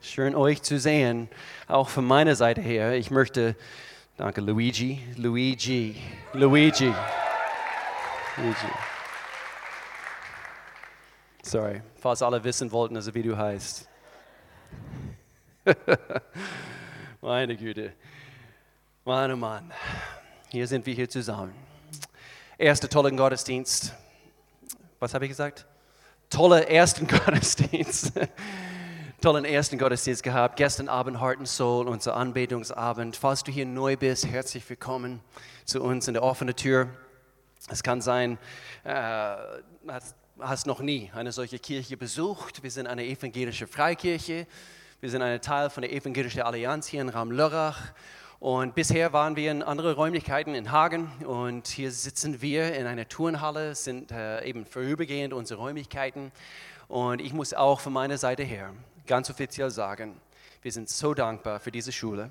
Schön euch zu sehen, auch von meiner Seite her. Ich möchte, danke Luigi, Luigi, Luigi, Luigi. Sorry, falls alle wissen wollten, also wie du heißt. Meine Güte. Mann, oh Mann. Hier sind wir hier zusammen. Erster toller Gottesdienst. Was habe ich gesagt? Toller ersten Gottesdienst. Tollen ersten Gottesdienst gehabt. Gestern Abend Heart and Soul, unser Anbetungsabend. Falls du hier neu bist, herzlich willkommen zu uns in der offenen Tür. Es kann sein, äh, hast, noch nie eine solche Kirche besucht. Wir sind eine evangelische Freikirche. Wir sind ein Teil von der Evangelischen Allianz hier in Raum-Lörrach. Und bisher waren wir in anderen Räumlichkeiten in Hagen und hier sitzen wir in einer Turnhalle, sind äh, eben vorübergehend unsere Räumlichkeiten. Und ich muss auch von meiner Seite her ganz offiziell sagen, wir sind so dankbar für diese Schule.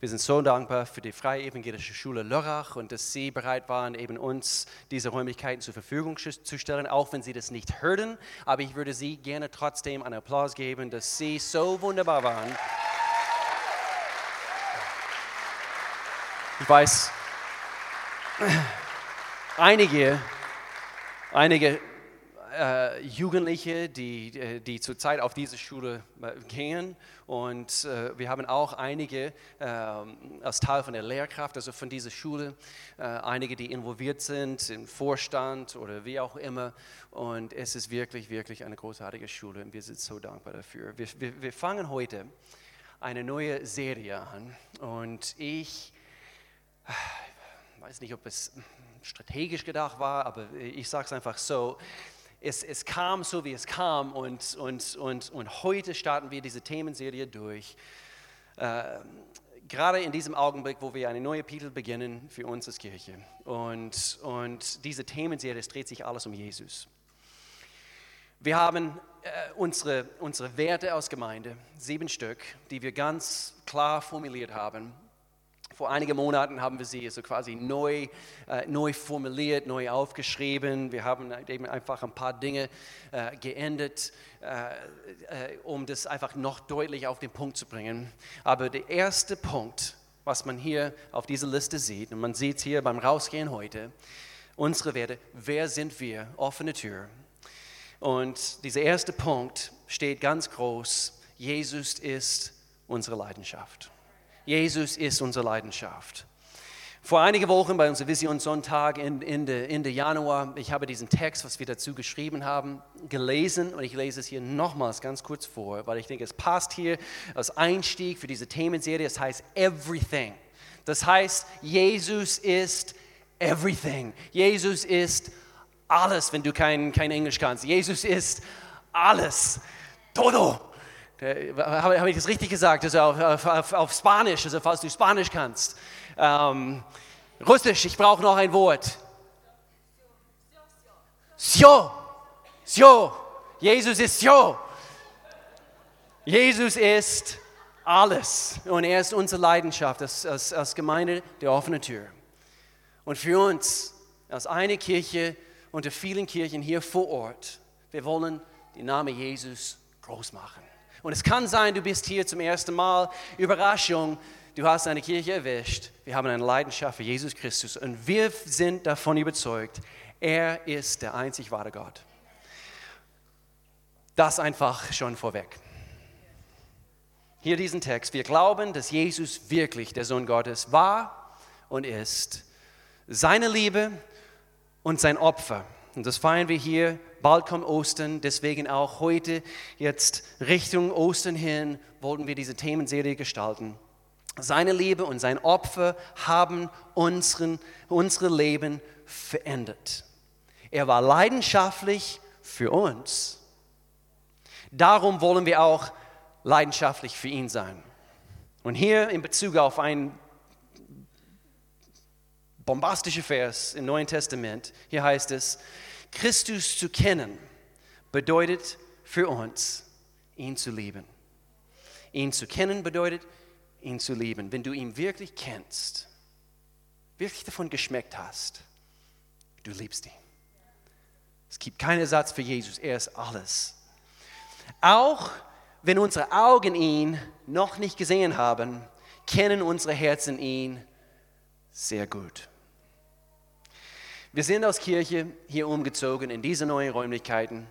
Wir sind so dankbar für die Freie Evangelische Schule Lörrach und dass Sie bereit waren, eben uns diese Räumlichkeiten zur Verfügung zu stellen, auch wenn Sie das nicht hörten. Aber ich würde Sie gerne trotzdem einen Applaus geben, dass Sie so wunderbar waren. Ich weiß, einige, einige äh, Jugendliche, die, äh, die zurzeit auf diese Schule äh, gehen. Und äh, wir haben auch einige äh, als Teil von der Lehrkraft, also von dieser Schule, äh, einige, die involviert sind im Vorstand oder wie auch immer. Und es ist wirklich, wirklich eine großartige Schule und wir sind so dankbar dafür. Wir, wir, wir fangen heute eine neue Serie an und ich weiß nicht, ob es strategisch gedacht war, aber ich sage es einfach so es, es kam so, wie es kam und, und, und, und heute starten wir diese Themenserie durch. Äh, gerade in diesem Augenblick, wo wir eine neue Kapitel beginnen für uns als Kirche. Und, und diese Themenserie, es dreht sich alles um Jesus. Wir haben äh, unsere, unsere Werte aus Gemeinde, sieben Stück, die wir ganz klar formuliert haben. Vor einigen Monaten haben wir sie also quasi neu, äh, neu formuliert, neu aufgeschrieben. Wir haben eben einfach ein paar Dinge äh, geändert, äh, äh, um das einfach noch deutlich auf den Punkt zu bringen. Aber der erste Punkt, was man hier auf dieser Liste sieht, und man sieht es hier beim Rausgehen heute, unsere Werte, wer sind wir? Offene Tür. Und dieser erste Punkt steht ganz groß, Jesus ist unsere Leidenschaft. Jesus ist unsere Leidenschaft. Vor einigen Wochen bei unserem Visionssonntag Ende, Ende Januar, ich habe diesen Text, was wir dazu geschrieben haben, gelesen und ich lese es hier nochmals ganz kurz vor, weil ich denke, es passt hier als Einstieg für diese Themenserie. Es heißt Everything. Das heißt, Jesus ist Everything. Jesus ist alles, wenn du kein, kein Englisch kannst. Jesus ist alles. Todo. Habe, habe ich das richtig gesagt? Also auf, auf, auf, Spanisch, also falls du Spanisch kannst. Ähm, Russisch, ich brauche noch ein Wort. Sio. Sio. Jesus ist Sio. Jesus ist alles und er ist unsere Leidenschaft als, als, als Gemeinde der offenen Tür. Und für uns als eine Kirche unter vielen Kirchen hier vor Ort, wir wollen den Namen Jesus groß machen. Und es kann sein, du bist hier zum ersten Mal. Überraschung, du hast eine Kirche erwischt. Wir haben eine Leidenschaft für Jesus Christus und wir sind davon überzeugt, er ist der einzig wahre Gott. Das einfach schon vorweg. Hier diesen Text. Wir glauben, dass Jesus wirklich der Sohn Gottes war und ist. Seine Liebe und sein Opfer. Und das feiern wir hier bald kommt Ostern, deswegen auch heute jetzt Richtung Ostern hin wollten wir diese Themenserie gestalten. Seine Liebe und sein Opfer haben unseren, unsere Leben verändert. Er war leidenschaftlich für uns. Darum wollen wir auch leidenschaftlich für ihn sein. Und hier in Bezug auf einen bombastischen Vers im Neuen Testament, hier heißt es, Christus zu kennen bedeutet für uns, ihn zu lieben. Ihn zu kennen bedeutet, ihn zu lieben. Wenn du ihn wirklich kennst, wirklich davon geschmeckt hast, du liebst ihn. Es gibt keinen Ersatz für Jesus, er ist alles. Auch wenn unsere Augen ihn noch nicht gesehen haben, kennen unsere Herzen ihn sehr gut. Wir sind aus Kirche hier umgezogen in diese neuen Räumlichkeiten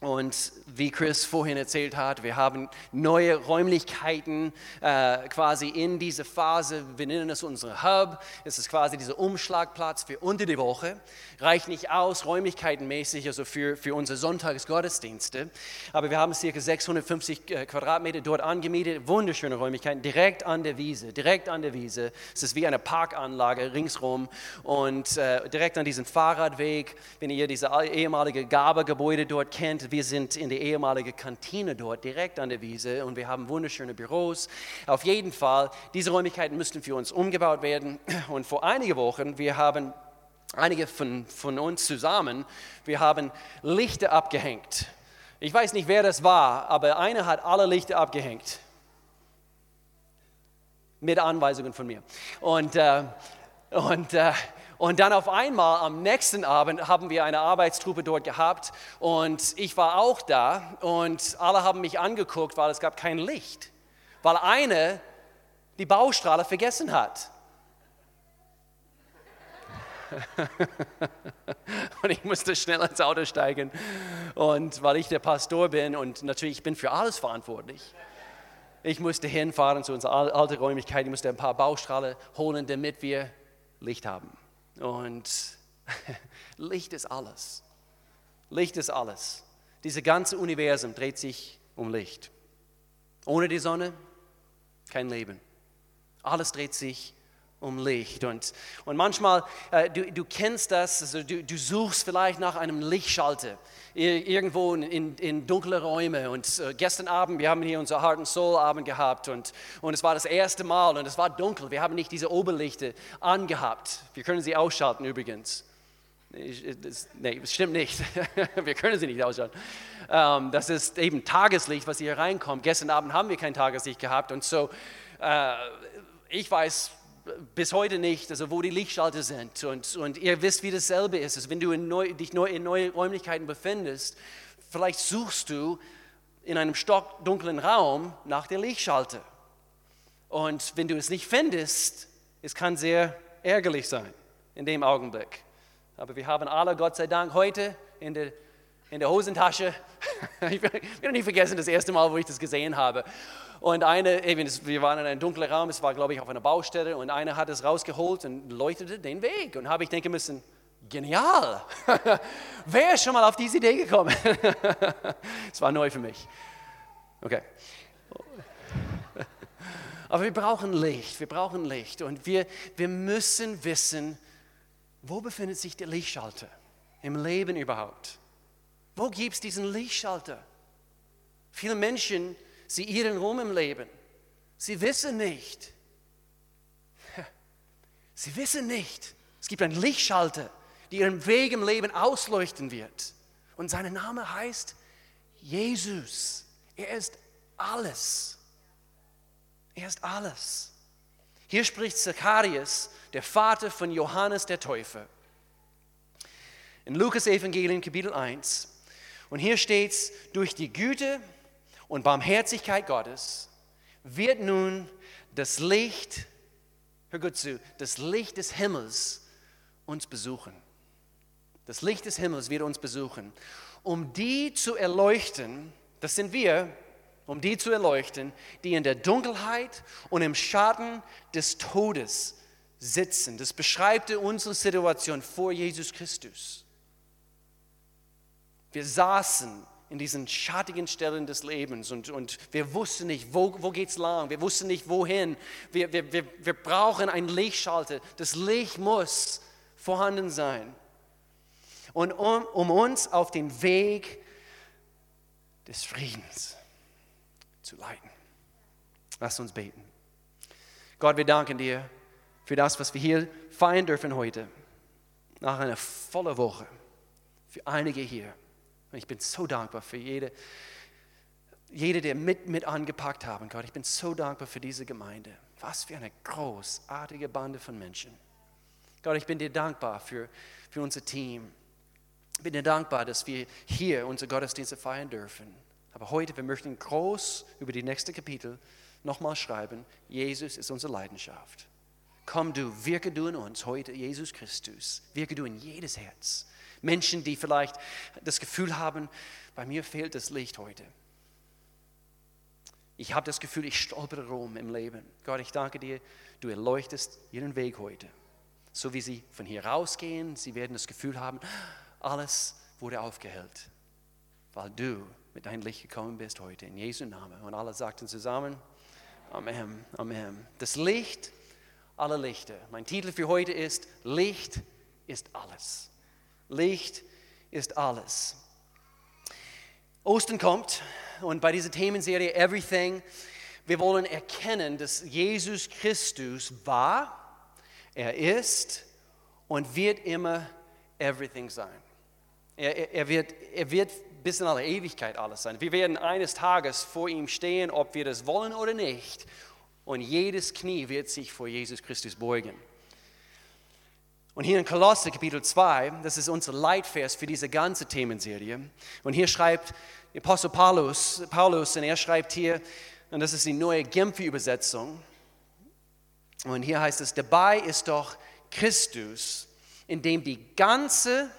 und wie Chris vorhin erzählt hat, wir haben neue Räumlichkeiten äh, quasi in dieser Phase. Wir nennen es unsere Hub. Es ist quasi dieser Umschlagplatz für unter die Woche. Reicht nicht aus, räumlichkeitenmäßig, also für, für unsere Sonntagsgottesdienste. Aber wir haben ca. 650 äh, Quadratmeter dort angemietet. Wunderschöne Räumlichkeiten, direkt an der Wiese. Direkt an der Wiese. Es ist wie eine Parkanlage ringsrum. Und äh, direkt an diesem Fahrradweg, wenn ihr diese ehemalige Gabergebäude dort kennt, wir sind in der ehemaligen Kantine dort, direkt an der Wiese und wir haben wunderschöne Büros. Auf jeden Fall, diese Räumlichkeiten müssten für uns umgebaut werden. Und vor einigen Wochen, wir haben einige von, von uns zusammen, wir haben Lichter abgehängt. Ich weiß nicht, wer das war, aber einer hat alle Lichter abgehängt. Mit Anweisungen von mir. Und, äh, und äh, und dann auf einmal am nächsten Abend haben wir eine Arbeitstruppe dort gehabt und ich war auch da und alle haben mich angeguckt, weil es gab kein Licht, weil eine die Baustrahle vergessen hat. und ich musste schnell ins Auto steigen und weil ich der Pastor bin und natürlich ich bin für alles verantwortlich. Ich musste hinfahren zu unserer alten Räumlichkeit, ich musste ein paar Baustrahlen holen, damit wir Licht haben. Und Licht ist alles. Licht ist alles. Dieses ganze Universum dreht sich um Licht. Ohne die Sonne kein Leben. Alles dreht sich um Licht. Und, und manchmal, äh, du, du kennst das, also du, du suchst vielleicht nach einem Lichtschalter irgendwo in, in dunkle Räume. Und äh, gestern Abend, wir haben hier unser Heart and Soul Abend gehabt und, und es war das erste Mal und es war dunkel. Wir haben nicht diese Oberlichter angehabt. Wir können sie ausschalten übrigens. Nee, das stimmt nicht. wir können sie nicht ausschalten. Ähm, das ist eben Tageslicht, was hier reinkommt. Gestern Abend haben wir kein Tageslicht gehabt und so, äh, ich weiß bis heute nicht, also wo die Lichtschalter sind. Und, und ihr wisst, wie dasselbe ist. Also wenn du neu, dich neu, in neuen Räumlichkeiten befindest, vielleicht suchst du in einem stockdunklen Raum nach der Lichtschalter. Und wenn du es nicht findest, es kann sehr ärgerlich sein in dem Augenblick. Aber wir haben alle, Gott sei Dank, heute in der, in der Hosentasche, ich werde nicht vergessen, das erste Mal, wo ich das gesehen habe, und eine, eben, wir waren in einem dunklen Raum, es war, glaube ich, auf einer Baustelle und einer hat es rausgeholt und leuchtete den Weg. Und habe ich denken müssen, genial, wer ist schon mal auf diese Idee gekommen? Es war neu für mich. Okay. Aber wir brauchen Licht, wir brauchen Licht und wir, wir müssen wissen, wo befindet sich der Lichtschalter im Leben überhaupt? Wo gibt es diesen Lichtschalter? Viele Menschen Sie irren rum im Leben. Sie wissen nicht. Sie wissen nicht. Es gibt einen Lichtschalter, der ihren Weg im Leben ausleuchten wird. Und sein Name heißt Jesus. Er ist alles. Er ist alles. Hier spricht Zacharias, der Vater von Johannes der Täufer. In Lukas Evangelium Kapitel 1. Und hier steht es, durch die Güte und Barmherzigkeit Gottes wird nun das Licht, hör gut zu, das Licht des Himmels uns besuchen. Das Licht des Himmels wird uns besuchen, um die zu erleuchten, das sind wir, um die zu erleuchten, die in der Dunkelheit und im Schatten des Todes sitzen. Das beschreibt unsere Situation vor Jesus Christus. Wir saßen in diesen schattigen Stellen des Lebens und, und wir wussten nicht, wo, wo geht es lang, wir wussten nicht, wohin. Wir, wir, wir, wir brauchen einen Lichtschalter. Das Licht muss vorhanden sein. Und um, um uns auf den Weg des Friedens zu leiten. Lass uns beten. Gott, wir danken dir für das, was wir hier feiern dürfen heute. Nach einer vollen Woche. Für einige hier. Und ich bin so dankbar für jede, jede, der mit, mit angepackt haben, Gott. Ich bin so dankbar für diese Gemeinde. Was für eine großartige Bande von Menschen. Gott, ich bin dir dankbar für, für unser Team. Ich bin dir dankbar, dass wir hier unsere Gottesdienste feiern dürfen. Aber heute, wir möchten groß über die nächste Kapitel nochmal schreiben, Jesus ist unsere Leidenschaft. Komm du, wirke du in uns heute, Jesus Christus. Wirke du in jedes Herz. Menschen, die vielleicht das Gefühl haben, bei mir fehlt das Licht heute. Ich habe das Gefühl, ich stolpere rum im Leben. Gott, ich danke dir, du erleuchtest ihren Weg heute. So wie sie von hier rausgehen, sie werden das Gefühl haben, alles wurde aufgehellt, weil du mit deinem Licht gekommen bist heute, in Jesu Namen. Und alle sagten zusammen, Amen, Amen. Das Licht aller Lichter. Mein Titel für heute ist, Licht ist alles. Licht ist alles. Ostern kommt und bei dieser Themenserie Everything, wir wollen erkennen, dass Jesus Christus war, er ist und wird immer Everything sein. Er, er, wird, er wird bis in alle Ewigkeit alles sein. Wir werden eines Tages vor ihm stehen, ob wir das wollen oder nicht. Und jedes Knie wird sich vor Jesus Christus beugen. Und hier in Kolosse Kapitel 2, das ist unser Leitvers für diese ganze Themenserie. Und hier schreibt Apostel Paulus, Paulus, und er schreibt hier, und das ist die neue Genfer-Übersetzung. Und hier heißt es, dabei ist doch Christus, in dem die ganze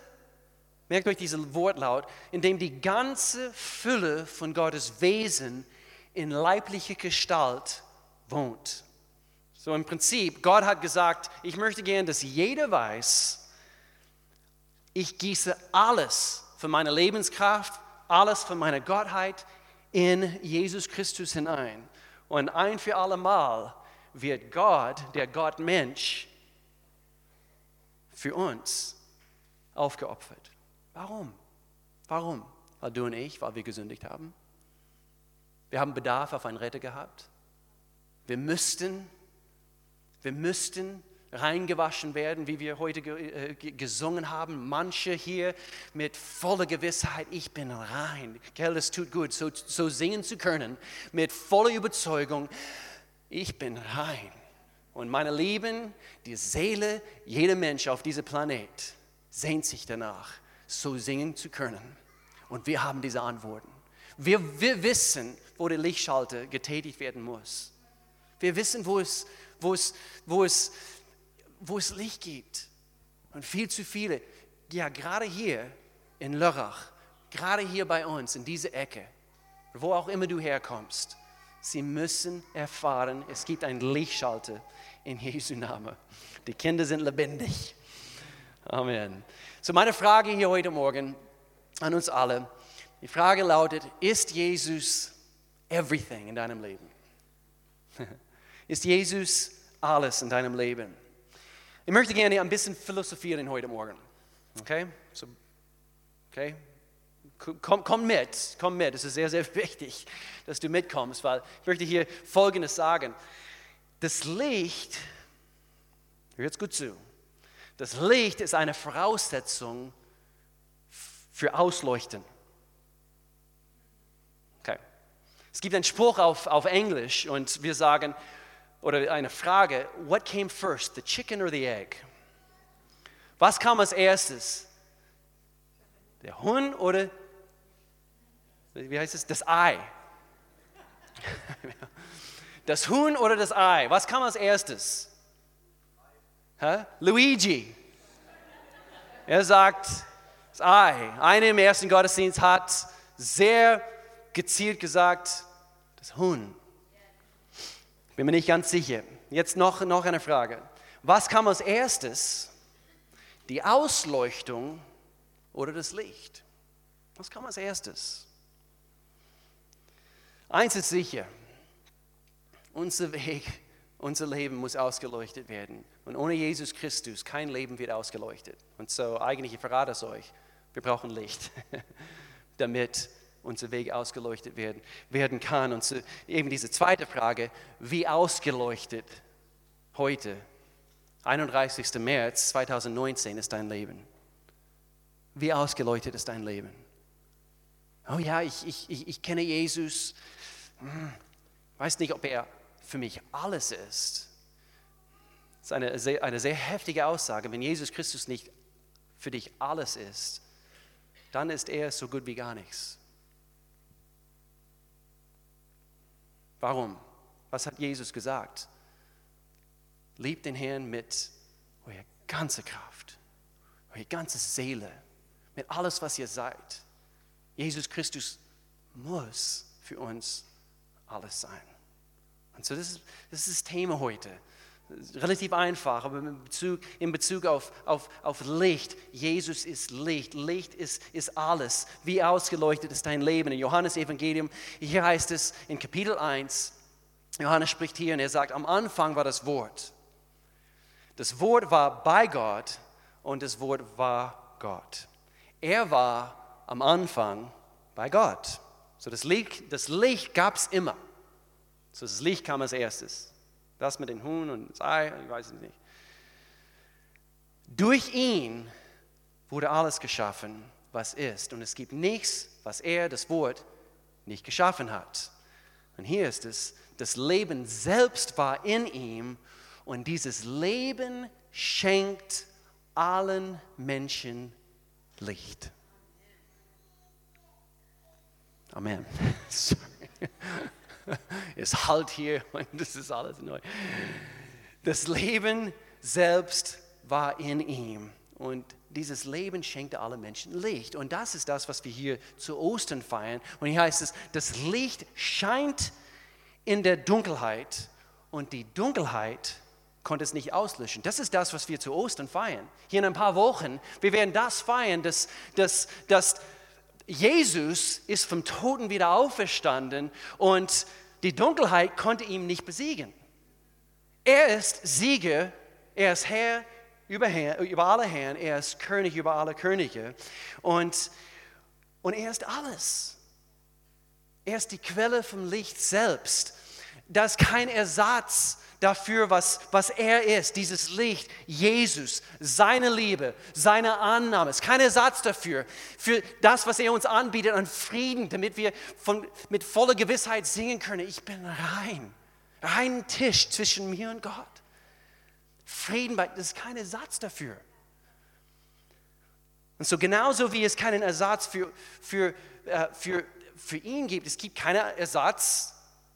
Merkt euch diesen Wortlaut, in dem die ganze Fülle von Gottes Wesen in leiblicher Gestalt wohnt. So im Prinzip, Gott hat gesagt, ich möchte gern, dass jeder weiß, ich gieße alles von meiner Lebenskraft, alles von meiner Gottheit in Jesus Christus hinein. Und ein für alle Mal wird Gott, der Gott Mensch, für uns aufgeopfert. Warum? Warum? Weil du und ich, weil wir gesündigt haben. Wir haben Bedarf auf einen Retter gehabt. Wir müssten, wir müssten reingewaschen werden, wie wir heute äh, gesungen haben. Manche hier mit voller Gewissheit, ich bin rein. Gell, es tut gut, so, so singen zu können, mit voller Überzeugung, ich bin rein. Und meine Lieben, die Seele, jeder Mensch auf diesem Planet sehnt sich danach, so singen zu können. Und wir haben diese Antworten. Wir, wir wissen, wo der Lichtschalter getätigt werden muss. Wir wissen, wo es, wo, es, wo, es, wo es Licht gibt. Und viel zu viele, ja gerade hier in Lörrach, gerade hier bei uns, in dieser Ecke, wo auch immer du herkommst, sie müssen erfahren, es gibt einen Lichtschalter in Jesu Namen. Die Kinder sind lebendig. Amen. So meine Frage hier heute Morgen an uns alle, die Frage lautet, ist Jesus everything in deinem Leben? ist Jesus alles in deinem Leben? Ich möchte gerne ein bisschen philosophieren heute Morgen. Okay? So, okay? Komm, komm mit, komm mit. Es ist sehr, sehr wichtig, dass du mitkommst, weil ich möchte hier Folgendes sagen. Das Licht, hör jetzt gut zu, das Licht ist eine Voraussetzung für Ausleuchten. Okay. Es gibt einen Spruch auf, auf Englisch und wir sagen, oder eine Frage, what came first, the chicken or the egg? Was kam als erstes? Der Huhn oder, wie heißt es, das Ei? Das Huhn oder das Ei? Was kam als erstes? Hä? Luigi. Er sagt, das Ei. Einer im ersten Gottesdienst hat sehr gezielt gesagt, das Huhn. Bin mir nicht ganz sicher. Jetzt noch, noch eine Frage. Was kam als erstes? Die Ausleuchtung oder das Licht? Was kam als erstes? Eins ist sicher, unser Weg, unser Leben muss ausgeleuchtet werden. Und ohne Jesus Christus, kein Leben wird ausgeleuchtet. Und so, eigentlich, ich verrate es euch, wir brauchen Licht, damit unser Weg ausgeleuchtet werden, werden kann. Und so, eben diese zweite Frage, wie ausgeleuchtet heute, 31. März 2019, ist dein Leben? Wie ausgeleuchtet ist dein Leben? Oh ja, ich, ich, ich, ich kenne Jesus, hm, weiß nicht, ob er für mich alles ist. Das ist eine sehr, eine sehr heftige Aussage. Wenn Jesus Christus nicht für dich alles ist, dann ist er so gut wie gar nichts. Warum? Was hat Jesus gesagt? Liebt den Herrn mit eurer ganzen Kraft, eure ganze Seele, mit alles, was ihr seid. Jesus Christus muss für uns alles sein. Und so, das ist das, ist das Thema heute. Relativ einfach, aber in Bezug, in Bezug auf, auf, auf Licht. Jesus ist Licht. Licht ist, ist alles. Wie ausgeleuchtet ist dein Leben? In Johannes Evangelium, hier heißt es in Kapitel 1, Johannes spricht hier und er sagt, am Anfang war das Wort. Das Wort war bei Gott und das Wort war Gott. Er war am Anfang bei Gott. So das Licht, das Licht gab es immer. So das Licht kam als erstes. Das mit den Huhn und das Ei, ich weiß es nicht. Durch ihn wurde alles geschaffen, was ist. Und es gibt nichts, was er, das Wort, nicht geschaffen hat. Und hier ist es, das Leben selbst war in ihm und dieses Leben schenkt allen Menschen Licht. Amen. Sorry. Es halt hier und das ist alles neu. Das Leben selbst war in ihm und dieses Leben schenkte alle Menschen Licht. Und das ist das, was wir hier zu Ostern feiern. Und hier heißt es, das Licht scheint in der Dunkelheit und die Dunkelheit konnte es nicht auslöschen. Das ist das, was wir zu Ostern feiern. Hier in ein paar Wochen, wir werden das feiern, dass, dass, dass Jesus ist vom Toten wieder auferstanden und die Dunkelheit konnte ihn nicht besiegen. Er ist Sieger, er ist Herr über, Herr, über alle Herren, er ist König über alle Könige und, und er ist alles. Er ist die Quelle vom Licht selbst. Das ist kein Ersatz dafür, was, was er ist, dieses Licht, Jesus, seine Liebe, seine Annahme. Es ist kein Ersatz dafür, für das, was er uns anbietet an Frieden, damit wir von, mit voller Gewissheit singen können, ich bin rein. Rein Tisch zwischen mir und Gott. Frieden, das ist kein Ersatz dafür. Und so genauso wie es keinen Ersatz für, für, äh, für, für ihn gibt, es gibt keinen Ersatz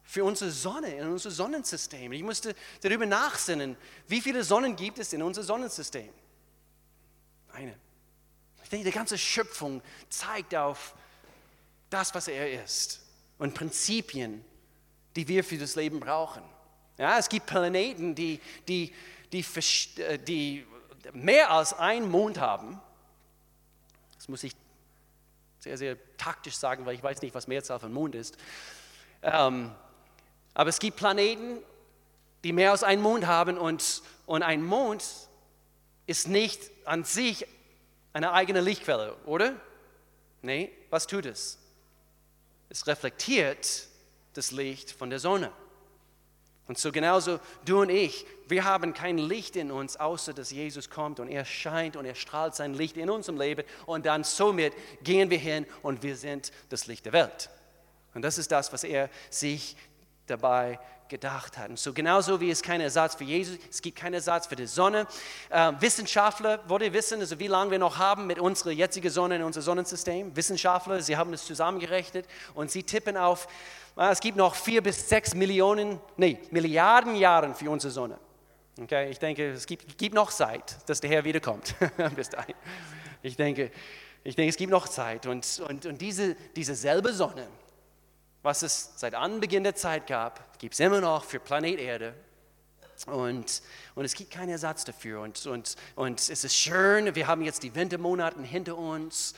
für unsere Sonne, in unser Sonnensystem. Ich musste darüber nachsinnen, wie viele Sonnen gibt es in unserem Sonnensystem? Eine. Ich denke, die ganze Schöpfung zeigt auf das, was er ist und Prinzipien, die wir für das Leben brauchen. Ja, es gibt Planeten, die, die, die, äh, die mehr als einen Mond haben. Das muss ich sehr, sehr taktisch sagen, weil ich weiß nicht, was Mehrzahl von Mond ist. Ähm, aber es gibt Planeten, die mehr als einen Mond haben und, und ein Mond ist nicht an sich eine eigene Lichtquelle, oder? Nee, was tut es? Es reflektiert das Licht von der Sonne. Und so genauso du und ich, wir haben kein Licht in uns, außer dass Jesus kommt und er scheint und er strahlt sein Licht in unserem Leben und dann somit gehen wir hin und wir sind das Licht der Welt. Und das ist das, was er sich dabei gedacht hat. Und so genauso wie es keinen Ersatz für Jesus, es gibt keinen Ersatz für die Sonne. Äh, Wissenschaftler, wollt ihr wissen, also wie lange wir noch haben mit unserer jetzigen Sonne in unserem Sonnensystem? Wissenschaftler, sie haben das zusammengerechnet und sie tippen auf, äh, es gibt noch vier bis sechs Millionen, nee, Milliarden Jahre für unsere Sonne. Okay, ich denke, es gibt, gibt noch Zeit, dass der Herr wiederkommt. bis dahin. Ich denke, ich denke, es gibt noch Zeit. Und, und, und diese, diese selbe Sonne, was es seit Anbeginn der Zeit gab, gibt es immer noch für Planet Erde. Und, und es gibt keinen Ersatz dafür. Und, und, und es ist schön, wir haben jetzt die Wintermonate hinter uns.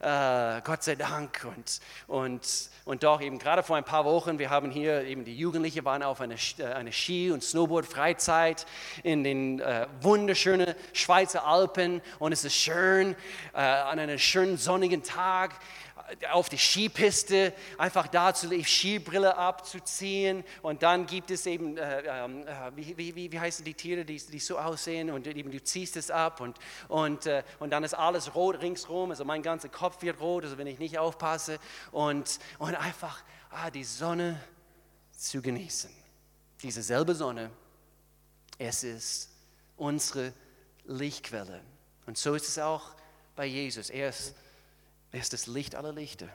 Äh, Gott sei Dank. Und, und, und doch eben gerade vor ein paar Wochen, wir haben hier eben die Jugendlichen waren auf einer eine Ski- und Snowboard-Freizeit in den äh, wunderschönen Schweizer Alpen. Und es ist schön, äh, an einem schönen sonnigen Tag auf die Skipiste, einfach da zu Skibrille abzuziehen und dann gibt es eben, äh, ähm, äh, wie, wie, wie heißen die Tiere, die, die so aussehen und eben du ziehst es ab und, und, äh, und dann ist alles rot ringsherum, also mein ganzer Kopf wird rot, also wenn ich nicht aufpasse und, und einfach ah, die Sonne zu genießen. Diese selbe Sonne, es ist unsere Lichtquelle. Und so ist es auch bei Jesus. Er ist er ist das Licht aller Lichter.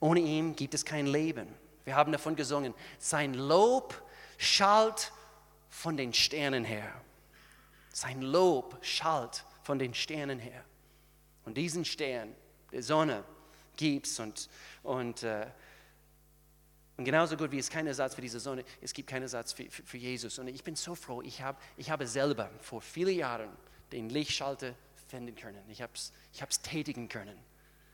Ohne ihn gibt es kein Leben. Wir haben davon gesungen, sein Lob schallt von den Sternen her. Sein Lob schallt von den Sternen her. Und diesen Stern, der Sonne, gibt es und, und äh, und genauso gut wie es keinen Ersatz für diese Sonne, es gibt keinen Ersatz für, für, für Jesus. Und ich bin so froh, ich, hab, ich habe selber vor vielen Jahren den Lichtschalter finden können. Ich habe es ich tätigen können.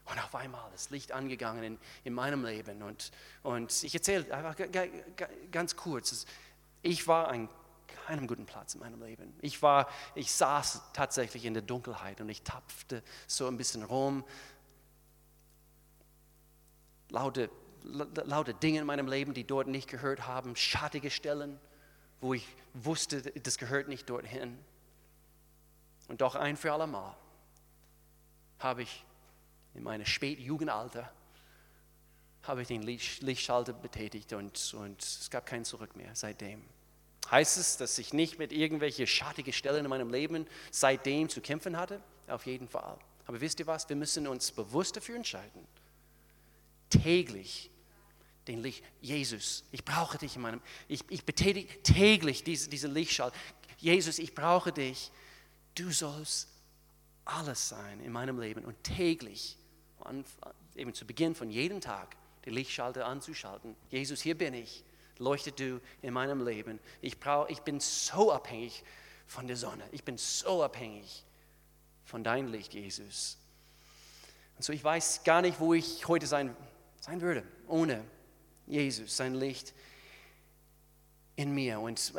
Und auf einmal ist Licht angegangen in, in meinem Leben. Und, und ich erzähle einfach ganz kurz. Ich war an keinem guten Platz in meinem Leben. Ich, war, ich saß tatsächlich in der Dunkelheit und ich tapfte so ein bisschen rum. Laute lauter Dinge in meinem Leben, die dort nicht gehört haben, schattige Stellen, wo ich wusste, das gehört nicht dorthin. Und doch ein für allemal habe ich in meinem Spätjugendalter habe ich den Lichtschalter betätigt und, und es gab kein Zurück mehr seitdem. Heißt es, dass ich nicht mit irgendwelchen schattigen Stellen in meinem Leben seitdem zu kämpfen hatte? Auf jeden Fall. Aber wisst ihr was? Wir müssen uns bewusst dafür entscheiden, täglich den Licht. Jesus, ich brauche dich in meinem, ich, ich betätige täglich diese, diese Lichtschall. Jesus, ich brauche dich. Du sollst alles sein in meinem Leben und täglich, eben zu Beginn von jedem Tag, die Lichtschalter anzuschalten. Jesus, hier bin ich. Leuchte du in meinem Leben. Ich, brauch, ich bin so abhängig von der Sonne. Ich bin so abhängig von deinem Licht, Jesus. Und so, ich weiß gar nicht, wo ich heute sein, sein würde, ohne Jesus, sein Licht in mir. Und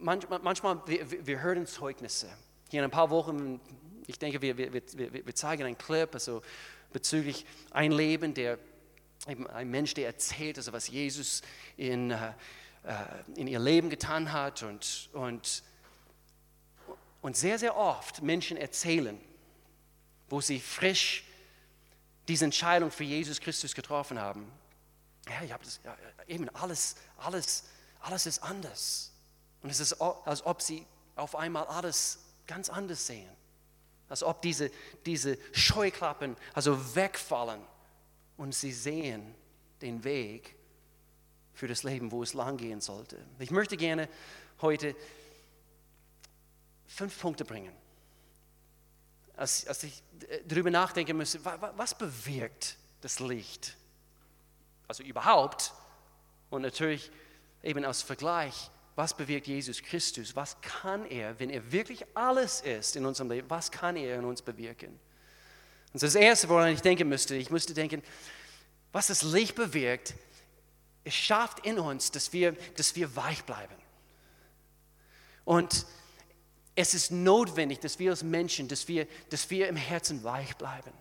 manchmal, manchmal wir, wir hören Zeugnisse. Hier in ein paar Wochen, ich denke, wir, wir, wir, wir zeigen einen Clip also bezüglich ein Leben, der ein Mensch, der erzählt, also was Jesus in, äh, äh, in ihr Leben getan hat. Und, und, und sehr, sehr oft Menschen erzählen, wo sie frisch diese Entscheidung für Jesus Christus getroffen haben ja, ich habe das, ja, eben alles, alles, alles ist anders. Und es ist, als ob sie auf einmal alles ganz anders sehen. Als ob diese, diese Scheuklappen also wegfallen und sie sehen den Weg für das Leben, wo es lang gehen sollte. Ich möchte gerne heute fünf Punkte bringen. Als, als ich darüber nachdenken müsste, was bewirkt das Licht? also überhaupt. Und natürlich eben als Vergleich, was bewirkt Jesus Christus? Was kann er, wenn er wirklich alles ist in unserem Leben, was kann er in uns bewirken? Und das Erste, woran ich denken müsste, ich müsste denken, was das Licht bewirkt, es schafft in uns, dass wir, dass wir weich bleiben. Und es ist notwendig, dass wir als Menschen, dass wir, dass wir im Herzen weich bleiben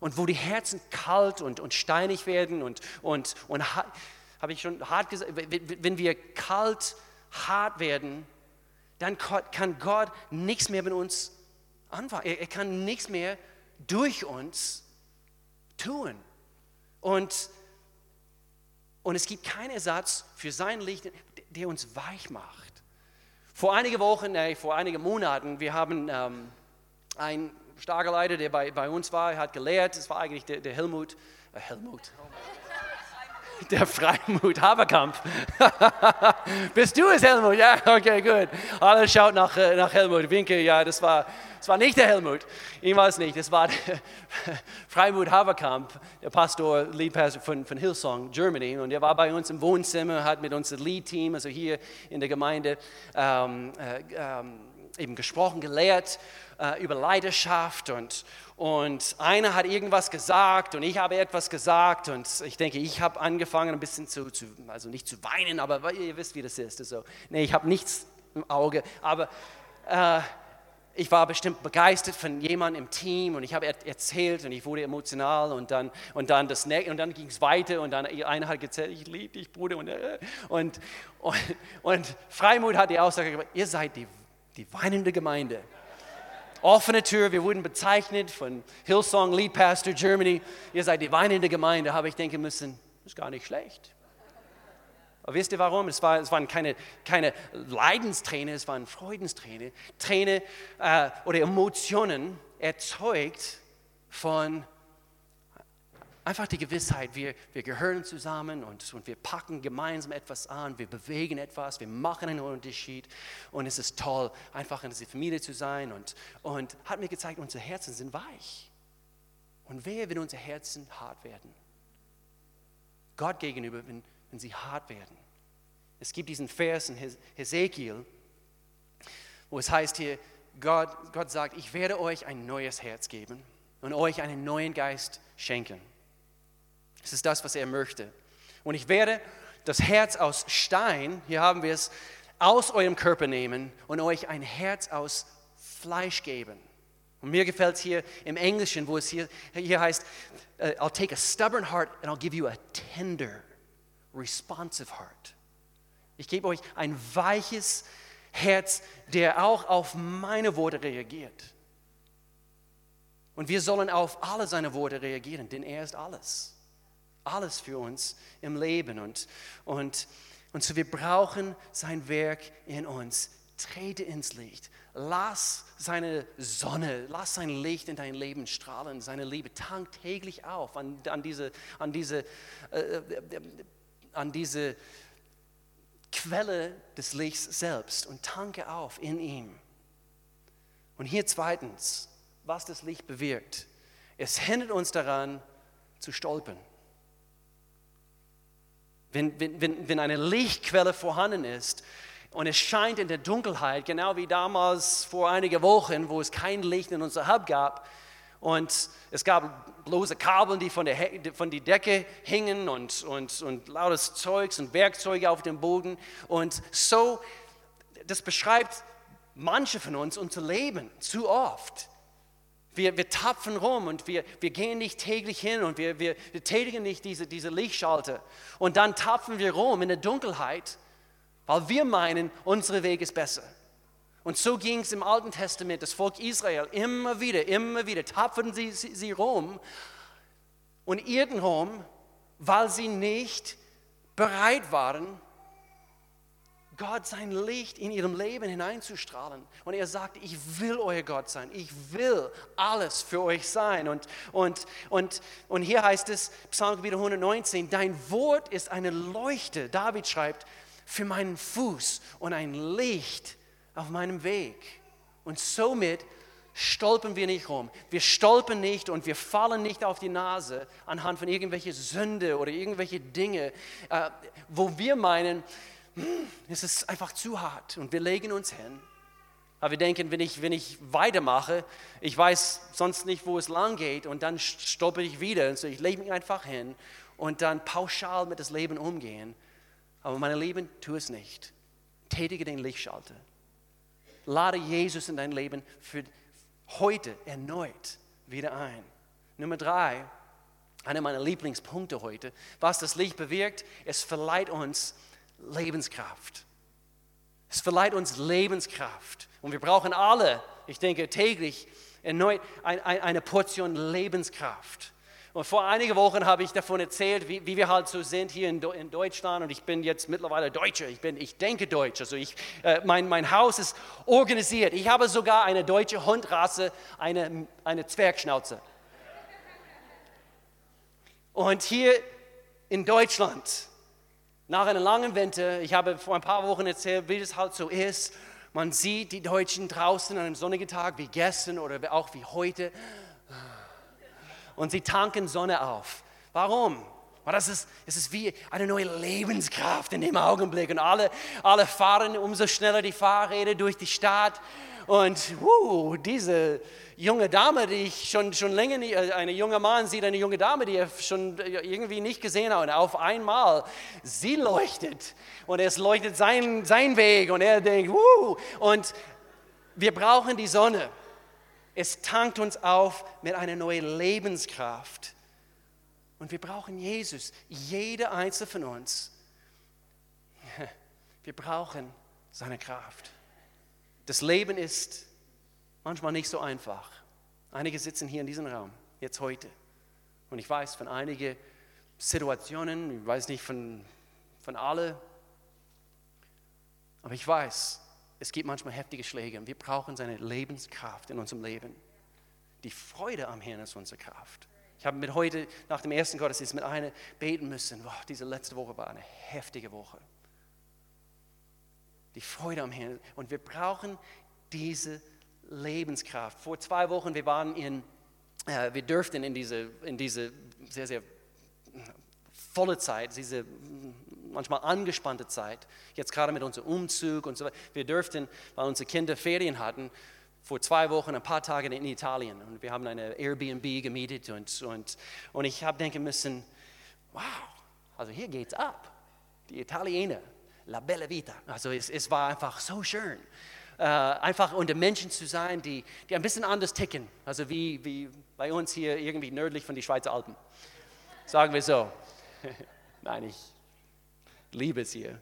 und wo die Herzen kalt und, und steinig werden und, und, und habe ich schon hart gesagt, wenn wir kalt, hart werden, dann kann Gott nichts mehr mit uns anfangen. Er, kann nichts mehr durch uns tun. Und, und es gibt keinen Ersatz für sein Licht, der uns weich macht. Vor einigen Wochen, äh, vor einigen Monaten, wir haben ähm, ein starker Leiter, der bei, bei uns war, hat gelehrt, das war eigentlich der, der Helmut, äh Helmut, der Freimut Haberkamp. Bist du es, Helmut? Ja, okay, gut. Alle schaut nach, äh, nach Helmut. Winke, ja, das war, das war nicht der Helmut. Ich weiß nicht, das war Freimut Haberkamp, der Pastor, Lead Pastor von, von Hillsong, Germany. Und er war bei uns im Wohnzimmer, hat mit unserem Lead-Team, also hier in der Gemeinde, ähm, äh, ähm, eben gesprochen, gelehrt äh, über Leidenschaft und, und einer hat irgendwas gesagt und ich habe etwas gesagt und ich denke, ich habe angefangen ein bisschen zu, zu, also nicht zu weinen, aber ihr wisst, wie das ist. Also, nee, ich habe nichts im Auge, aber äh, ich war bestimmt begeistert von jemandem im Team und ich habe erzählt und ich wurde emotional und dann, und dann, dann ging es weiter und dann einer hat erzählt, ich liebe dich, Bruder. Und, äh, und, und, und Freimut hat die Aussage gemacht, ihr seid die die weinende Gemeinde. Offene Tür, wir wurden bezeichnet von Hillsong Lead Pastor Germany. Ihr seid die weinende Gemeinde, habe ich denken müssen, ist gar nicht schlecht. Aber wisst ihr warum? Es, war, es waren keine, keine Leidensträne, es waren Freudensträne. Träne äh, oder Emotionen erzeugt von einfach die Gewissheit, wir, wir gehören zusammen und, und wir packen gemeinsam etwas an, wir bewegen etwas, wir machen einen Unterschied und es ist toll, einfach in dieser Familie zu sein und, und hat mir gezeigt, unsere Herzen sind weich. Und wehe, wenn unsere Herzen hart werden. Gott gegenüber, wenn, wenn sie hart werden. Es gibt diesen Vers in Hesekiel, wo es heißt hier, Gott, Gott sagt, ich werde euch ein neues Herz geben und euch einen neuen Geist schenken. Das ist das, was er möchte. Und ich werde das Herz aus Stein, hier haben wir es, aus eurem Körper nehmen und euch ein Herz aus Fleisch geben. Und mir gefällt es hier im Englischen, wo es hier, hier heißt, uh, I'll take a stubborn heart and I'll give you a tender, responsive heart. Ich gebe euch ein weiches Herz, der auch auf meine Worte reagiert. Und wir sollen auf alle seine Worte reagieren, denn er ist alles alles für uns im Leben. Und, und, und so wir brauchen sein Werk in uns. Trete ins Licht. Lass seine Sonne, lass sein Licht in dein Leben strahlen. Seine Liebe tankt täglich auf an, an diese, an diese, äh, äh, an diese Quelle des Lichts selbst und tanke auf in ihm. Und hier zweitens, was das Licht bewirkt. Es hindert uns daran zu stolpern. Wenn, wenn, wenn eine Lichtquelle vorhanden ist und es scheint in der Dunkelheit, genau wie damals vor einigen Wochen, wo es kein Licht in unser Hub gab und es gab bloße Kabel, die von der, von der Decke hingen und, und, und lautes Zeugs und Werkzeuge auf dem Boden. Und so, das beschreibt manche von uns unser Leben zu oft. Wir, wir tapfen rum und wir, wir gehen nicht täglich hin und wir, wir, wir tätigen nicht diese, diese Lichtschalter. Und dann tapfen wir rum in der Dunkelheit, weil wir meinen, unsere Weg ist besser. Und so ging es im Alten Testament, das Volk Israel, immer wieder, immer wieder tapfen sie, sie, sie rum und irrten rum, weil sie nicht bereit waren, Gott sein Licht in ihrem Leben hineinzustrahlen. Und er sagt, ich will euer Gott sein. Ich will alles für euch sein. Und, und, und, und hier heißt es, Psalm 119, dein Wort ist eine Leuchte, David schreibt, für meinen Fuß und ein Licht auf meinem Weg. Und somit stolpern wir nicht rum. Wir stolpern nicht und wir fallen nicht auf die Nase anhand von irgendwelchen Sünde oder irgendwelche Dinge, äh, wo wir meinen, es ist einfach zu hart und wir legen uns hin. Aber wir denken, wenn ich, wenn ich weitermache, ich weiß sonst nicht, wo es lang geht und dann stoppe ich wieder. Und so ich lege mich einfach hin und dann pauschal mit das Leben umgehen. Aber meine Lieben, tu es nicht. Tätige den Lichtschalter. Lade Jesus in dein Leben für heute erneut wieder ein. Nummer drei, einer meiner Lieblingspunkte heute, was das Licht bewirkt, es verleiht uns Lebenskraft. Es verleiht uns Lebenskraft. Und wir brauchen alle, ich denke täglich, erneut eine Portion Lebenskraft. Und vor einigen Wochen habe ich davon erzählt, wie, wie wir halt so sind hier in, in, Deutschland. Und ich bin jetzt mittlerweile Deutscher. Ich, bin, ich denke Deutsch. Also ich, äh, mein, mein Haus ist organisiert. Ich habe sogar eine deutsche Hundrasse, eine, eine Zwergschnauze. Und hier in Deutschland nach einem langen Winter, ich habe vor ein paar Wochen erzählt, wie es halt so ist, man sieht die Deutschen draußen an einem sonnigen Tag wie gestern oder auch wie heute und sie tanken Sonne auf. Warum? Weil das ist, es ist wie eine neue Lebenskraft in dem Augenblick und alle, alle fahren umso schneller die Fahrräder durch die Stadt und uh, diese junge Dame, die ich schon, schon länger nicht, äh, ein junger Mann sieht eine junge Dame, die er schon irgendwie nicht gesehen hat. Und auf einmal, sie leuchtet. Und es leuchtet sein, sein Weg. Und er denkt, uh, und wir brauchen die Sonne. Es tankt uns auf mit einer neuen Lebenskraft. Und wir brauchen Jesus, jeder einzelne von uns. Wir brauchen seine Kraft. Das Leben ist manchmal nicht so einfach. Einige sitzen hier in diesem Raum, jetzt heute. Und ich weiß von einigen Situationen, ich weiß nicht von, von alle, aber ich weiß, es gibt manchmal heftige Schläge und wir brauchen seine Lebenskraft in unserem Leben. Die Freude am Herrn ist unsere Kraft. Ich habe mit heute nach dem ersten Gottesdienst mit einer beten müssen. Boah, diese letzte Woche war eine heftige Woche. Die Freude am Herrn. Und wir brauchen diese Lebenskraft. Vor zwei Wochen, wir waren in, äh, wir dürften in diese, in diese sehr, sehr volle Zeit, diese manchmal angespannte Zeit, jetzt gerade mit unserem Umzug und so weiter. Wir dürften, weil unsere Kinder Ferien hatten, vor zwei Wochen ein paar Tage in Italien und wir haben eine Airbnb gemietet und, und, und ich habe denken müssen, wow, also hier geht's ab. Die Italiener, la bella vita. Also es, es war einfach so schön. Äh, einfach unter Menschen zu sein, die, die ein bisschen anders ticken. Also wie, wie bei uns hier irgendwie nördlich von den Schweizer Alpen. Sagen wir so. Nein, ich liebe es hier.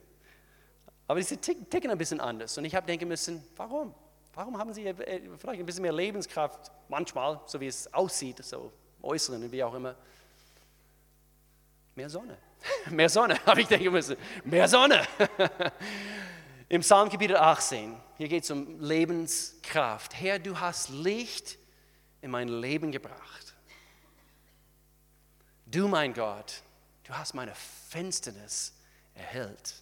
Aber sie ticken ein bisschen anders. Und ich habe denken müssen, warum? Warum haben sie äh, vielleicht ein bisschen mehr Lebenskraft, manchmal, so wie es aussieht, so äußeren und wie auch immer? Mehr Sonne. Mehr Sonne, habe ich denken müssen. Mehr Sonne. Im Psalm Kapitel 18, hier geht es um Lebenskraft. Herr, du hast Licht in mein Leben gebracht. Du, mein Gott, du hast meine Finsternis erhellt,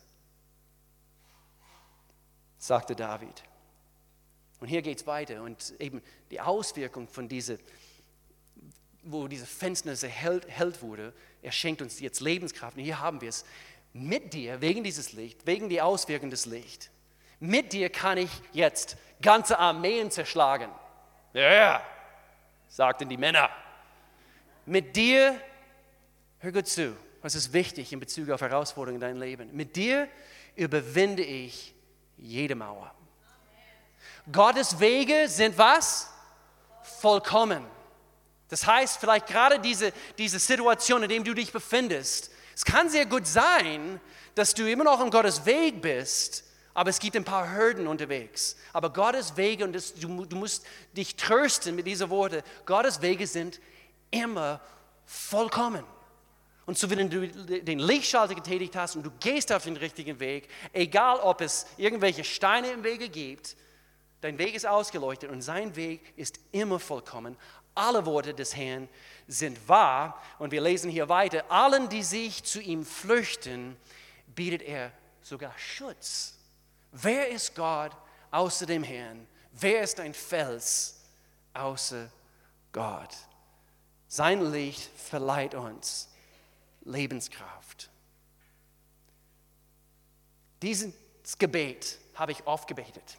sagte David. Und hier geht es weiter und eben die Auswirkung von dieser, wo diese Finsternis erhellt, erhellt wurde, er schenkt uns jetzt Lebenskraft. Und hier haben wir es. Mit dir, wegen dieses Licht, wegen die Auswirkung des Lichts, mit dir kann ich jetzt ganze Armeen zerschlagen. Ja, ja, sagten die Männer. Mit dir, hör gut zu, was ist wichtig in Bezug auf Herausforderungen in deinem Leben. Mit dir überwinde ich jede Mauer. Gottes Wege sind was? Vollkommen. Das heißt, vielleicht gerade diese, diese Situation, in der du dich befindest, es kann sehr gut sein, dass du immer noch in Gottes Weg bist, aber es gibt ein paar Hürden unterwegs. Aber Gottes Wege, und das, du, du musst dich trösten mit diesen Worten, Gottes Wege sind immer vollkommen. Und so, wenn du den Lichtschalter getätigt hast und du gehst auf den richtigen Weg, egal ob es irgendwelche Steine im Wege gibt, Dein Weg ist ausgeleuchtet und sein Weg ist immer vollkommen. Alle Worte des Herrn sind wahr. Und wir lesen hier weiter, allen, die sich zu ihm flüchten, bietet er sogar Schutz. Wer ist Gott außer dem Herrn? Wer ist ein Fels außer Gott? Sein Licht verleiht uns Lebenskraft. Dieses Gebet habe ich oft gebetet.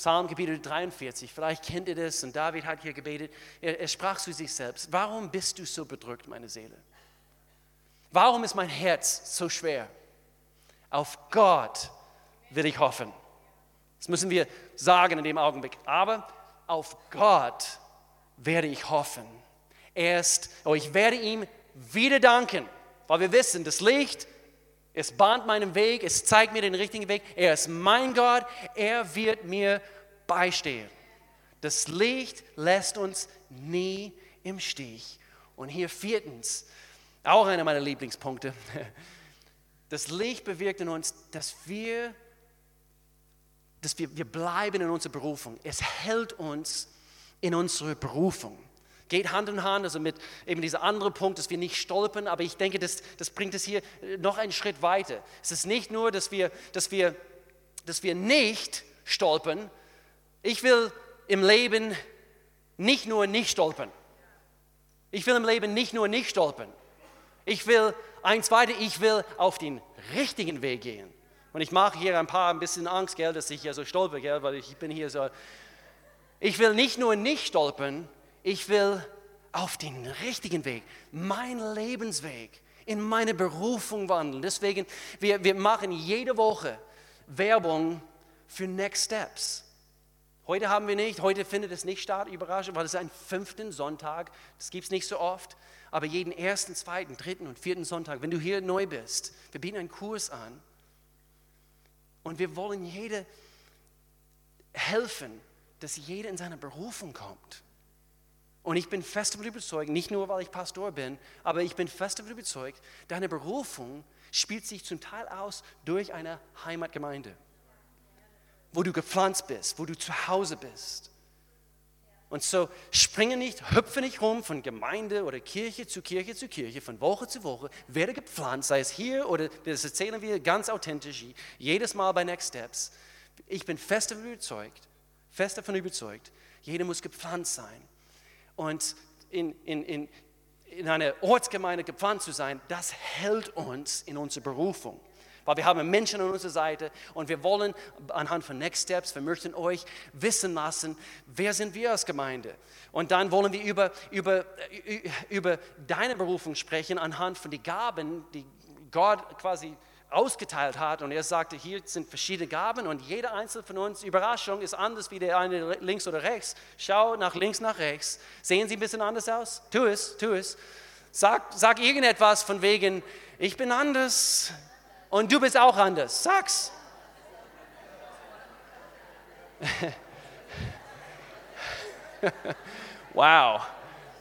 Psalm Kapitel 43, vielleicht kennt ihr das und David hat hier gebetet, er, er sprach zu sich selbst, warum bist du so bedrückt, meine Seele? Warum ist mein Herz so schwer? Auf Gott will ich hoffen. Das müssen wir sagen in dem Augenblick. Aber auf Gott werde ich hoffen. Erst, oh, ich werde ihm wieder danken, weil wir wissen, das Licht es bahnt meinen Weg, es zeigt mir den richtigen Weg. Er ist mein Gott, er wird mir beistehen. Das Licht lässt uns nie im Stich. Und hier viertens, auch einer meiner Lieblingspunkte. Das Licht bewirkt in uns, dass wir, dass wir, wir bleiben in unserer Berufung. Es hält uns in unserer Berufung geht Hand in Hand, also mit eben dieser andere Punkt, dass wir nicht stolpern, aber ich denke, das, das bringt es hier äh, noch einen Schritt weiter. Es ist nicht nur, dass wir, dass wir, dass wir nicht stolpern. Ich will im Leben nicht nur nicht stolpern. Ich will im Leben nicht nur nicht stolpern. Ich will eins weiter, ich will auf den richtigen Weg gehen. Und ich mache hier ein paar ein bisschen Angst, gell, dass ich hier so stolper, gell, weil ich bin hier so. Ich will nicht nur nicht stolpern, ich will auf den richtigen Weg, meinen Lebensweg, in meine Berufung wandeln. Deswegen, wir, wir machen jede Woche Werbung für Next Steps. Heute haben wir nicht, heute findet es nicht statt, überraschend, weil es ist ein fünften Sonntag, das gibt es nicht so oft, aber jeden ersten, zweiten, dritten und vierten Sonntag, wenn du hier neu bist, wir bieten einen Kurs an und wir wollen jede helfen, dass jeder in seine Berufung kommt. Und ich bin fest davon überzeugt, nicht nur weil ich Pastor bin, aber ich bin fest davon überzeugt, deine Berufung spielt sich zum Teil aus durch eine Heimatgemeinde, wo du gepflanzt bist, wo du zu Hause bist. Und so springe nicht, hüpfe nicht rum von Gemeinde oder Kirche zu Kirche zu Kirche, von Woche zu Woche, werde gepflanzt, sei es hier oder das erzählen wir ganz authentisch, jedes Mal bei Next Steps. Ich bin fest davon überzeugt, fest davon überzeugt, jeder muss gepflanzt sein. Und in, in, in, in einer Ortsgemeinde gepflanzt zu sein, das hält uns in unserer Berufung. Weil wir haben Menschen an unserer Seite und wir wollen anhand von Next Steps, wir möchten euch wissen lassen, wer sind wir als Gemeinde. Und dann wollen wir über, über, über deine Berufung sprechen anhand von den Gaben, die Gott quasi ausgeteilt hat. Und er sagte, hier sind verschiedene Gaben und jeder einzelne von uns, Überraschung, ist anders wie der eine links oder rechts. Schau nach links, nach rechts. Sehen sie ein bisschen anders aus? Tu es, tu es. Sag, sag irgendetwas von wegen, ich bin anders und du bist auch anders. Sag's. wow.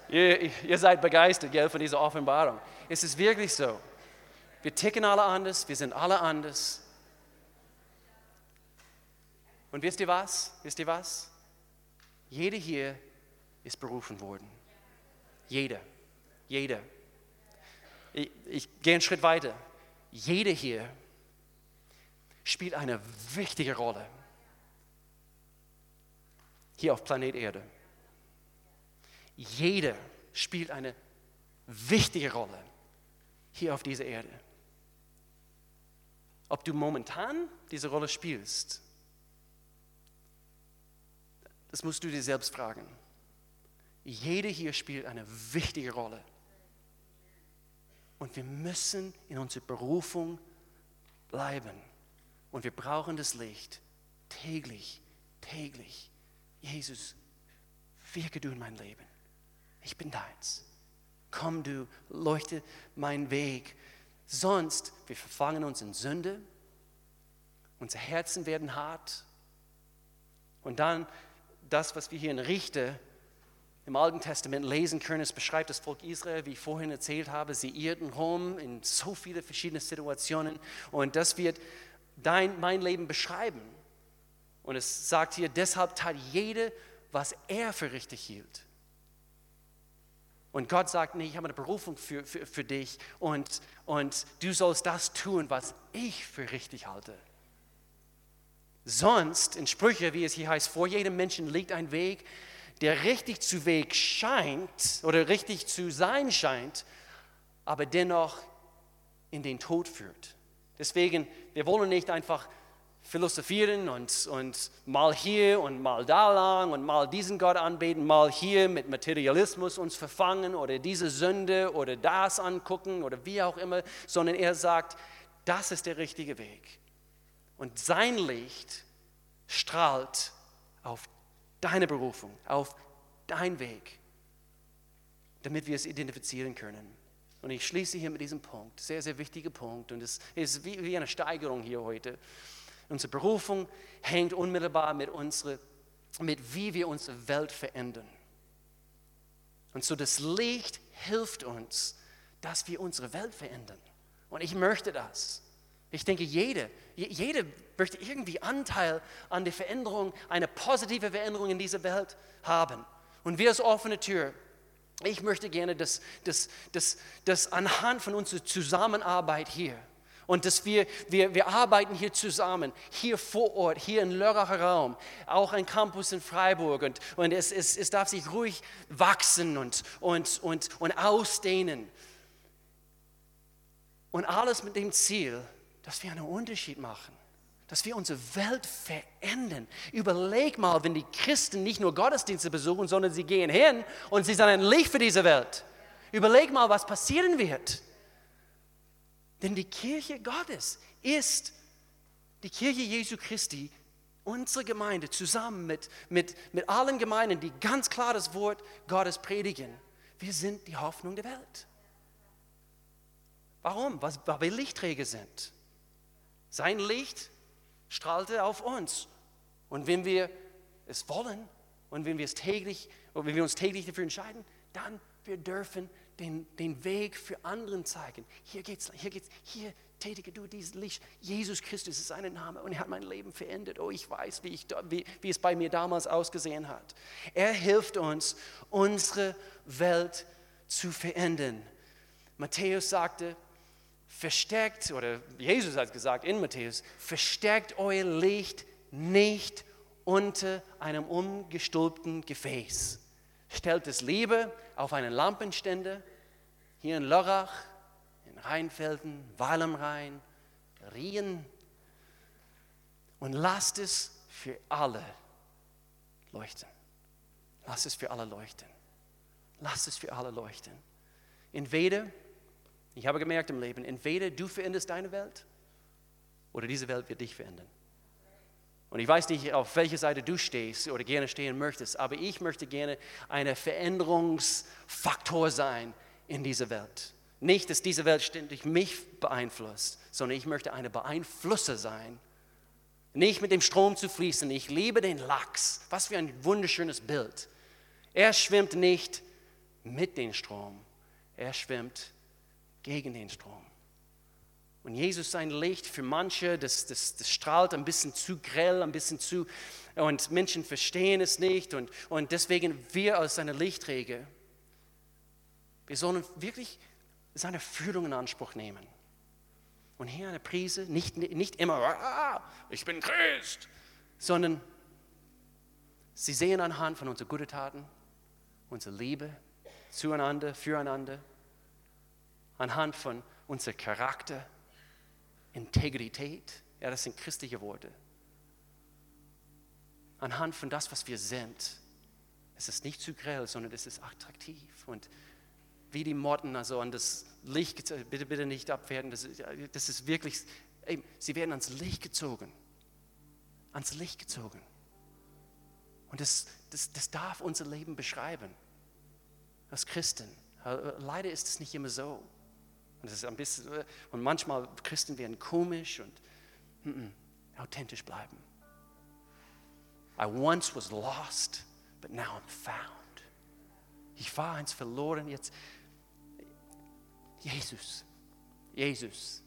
Ihr, ihr seid begeistert gell, von dieser Offenbarung. Es ist wirklich so. Wir ticken alle anders, wir sind alle anders. Und wisst ihr was? Wisst ihr was? Jeder hier ist berufen worden. Jeder. Jeder. Ich, ich gehe einen Schritt weiter. Jeder hier spielt eine wichtige Rolle. Hier auf Planet Erde. Jeder spielt eine wichtige Rolle hier auf dieser Erde ob du momentan diese Rolle spielst. Das musst du dir selbst fragen. Jeder hier spielt eine wichtige Rolle. Und wir müssen in unserer Berufung bleiben. Und wir brauchen das Licht täglich, täglich. Jesus, wirke du in mein Leben. Ich bin deins. Komm du, leuchte meinen Weg Sonst, wir verfangen uns in Sünde, unsere Herzen werden hart und dann das, was wir hier in Richter im Alten Testament lesen können, es beschreibt das Volk Israel, wie ich vorhin erzählt habe, sie irrten rum in so viele verschiedene Situationen und das wird dein, mein Leben beschreiben. Und es sagt hier, deshalb tat jede, was er für richtig hielt. Und Gott sagt, nee, ich habe eine Berufung für, für, für dich und, und du sollst das tun, was ich für richtig halte. Sonst, in Sprüche, wie es hier heißt, vor jedem Menschen liegt ein Weg, der richtig zu Weg scheint oder richtig zu sein scheint, aber dennoch in den Tod führt. Deswegen, wir wollen nicht einfach philosophieren und, und mal hier und mal da lang und mal diesen Gott anbeten, mal hier mit Materialismus uns verfangen oder diese Sünde oder das angucken oder wie auch immer, sondern er sagt, das ist der richtige Weg. Und sein Licht strahlt auf deine Berufung, auf dein Weg, damit wir es identifizieren können. Und ich schließe hier mit diesem Punkt, sehr, sehr wichtiger Punkt. Und es ist wie, wie eine Steigerung hier heute. Unsere Berufung hängt unmittelbar mit, unsere, mit wie wir unsere Welt verändern. Und so das Licht hilft uns, dass wir unsere Welt verändern. Und ich möchte das. Ich denke, jede, jede möchte irgendwie Anteil an der Veränderung, eine positive Veränderung in dieser Welt haben. Und wir als offene Tür, ich möchte gerne, dass, dass, dass, dass anhand von unserer Zusammenarbeit hier, und dass wir, wir, wir arbeiten hier zusammen, hier vor Ort, hier im Lörracher Raum, auch ein Campus in Freiburg und, und es, es, es darf sich ruhig wachsen und, und, und, und ausdehnen. Und alles mit dem Ziel, dass wir einen Unterschied machen dass wir unsere Welt verändern. Überleg mal, wenn die Christen nicht nur Gottesdienste besuchen, sondern sie gehen hin und sie sind ein Licht für diese Welt. Überleg mal, was passieren wird. Denn die Kirche Gottes ist die Kirche Jesu Christi, unsere Gemeinde, zusammen mit, mit, mit allen Gemeinden, die ganz klar das Wort Gottes predigen. Wir sind die Hoffnung der Welt. Warum? Weil wir Lichtträger sind. Sein Licht strahlte auf uns. Und wenn wir es wollen und wenn wir, es täglich, wenn wir uns täglich dafür entscheiden, dann wir dürfen den, den Weg für anderen zeigen. Hier geht's, hier geht's, hier tätige du dieses Licht. Jesus Christus ist sein Name und er hat mein Leben verändert. Oh, ich weiß, wie, ich, wie, wie es bei mir damals ausgesehen hat. Er hilft uns, unsere Welt zu verändern. Matthäus sagte, verstärkt, oder Jesus hat gesagt in Matthäus, verstärkt euer Licht nicht unter einem umgestülpten Gefäß. Stellt es lieber auf einen Lampenständer, hier in Lörrach, in Rheinfelden, Weil am Rhein, Rien, und lasst es für alle leuchten. Lasst es für alle leuchten. Lasst es für alle leuchten. Entweder, ich habe gemerkt im Leben, entweder du veränderst deine Welt oder diese Welt wird dich verändern. Und ich weiß nicht, auf welcher Seite du stehst oder gerne stehen möchtest, aber ich möchte gerne ein Veränderungsfaktor sein in dieser Welt. Nicht, dass diese Welt ständig mich beeinflusst, sondern ich möchte eine Beeinflusser sein. Nicht mit dem Strom zu fließen. Ich liebe den Lachs. Was für ein wunderschönes Bild. Er schwimmt nicht mit dem Strom, er schwimmt gegen den Strom. Und Jesus sein Licht für manche, das, das, das strahlt ein bisschen zu grell, ein bisschen zu, und Menschen verstehen es nicht. Und, und deswegen wir als seine Lichtträger, wir sollen wirklich seine Führung in Anspruch nehmen. Und hier eine Prise, nicht, nicht immer, ah, ich bin Christ, sondern sie sehen anhand von unseren guten Taten, unserer Liebe zueinander, füreinander, anhand von unserem Charakter, Integrität, ja, das sind christliche Worte. Anhand von das, was wir sind, es ist nicht zu grell, sondern es ist attraktiv. Und wie die Motten also an das Licht, bitte, bitte nicht abwerten, das ist, das ist wirklich, ey, sie werden ans Licht gezogen. Ans Licht gezogen. Und das, das, das darf unser Leben beschreiben. Als Christen. Leider ist es nicht immer so. Und, das ist ein bisschen, und manchmal Christen werden komisch und mm -mm, authentisch bleiben. I once was lost, but now I'm found. Ich war eins verloren, jetzt Jesus, Jesus,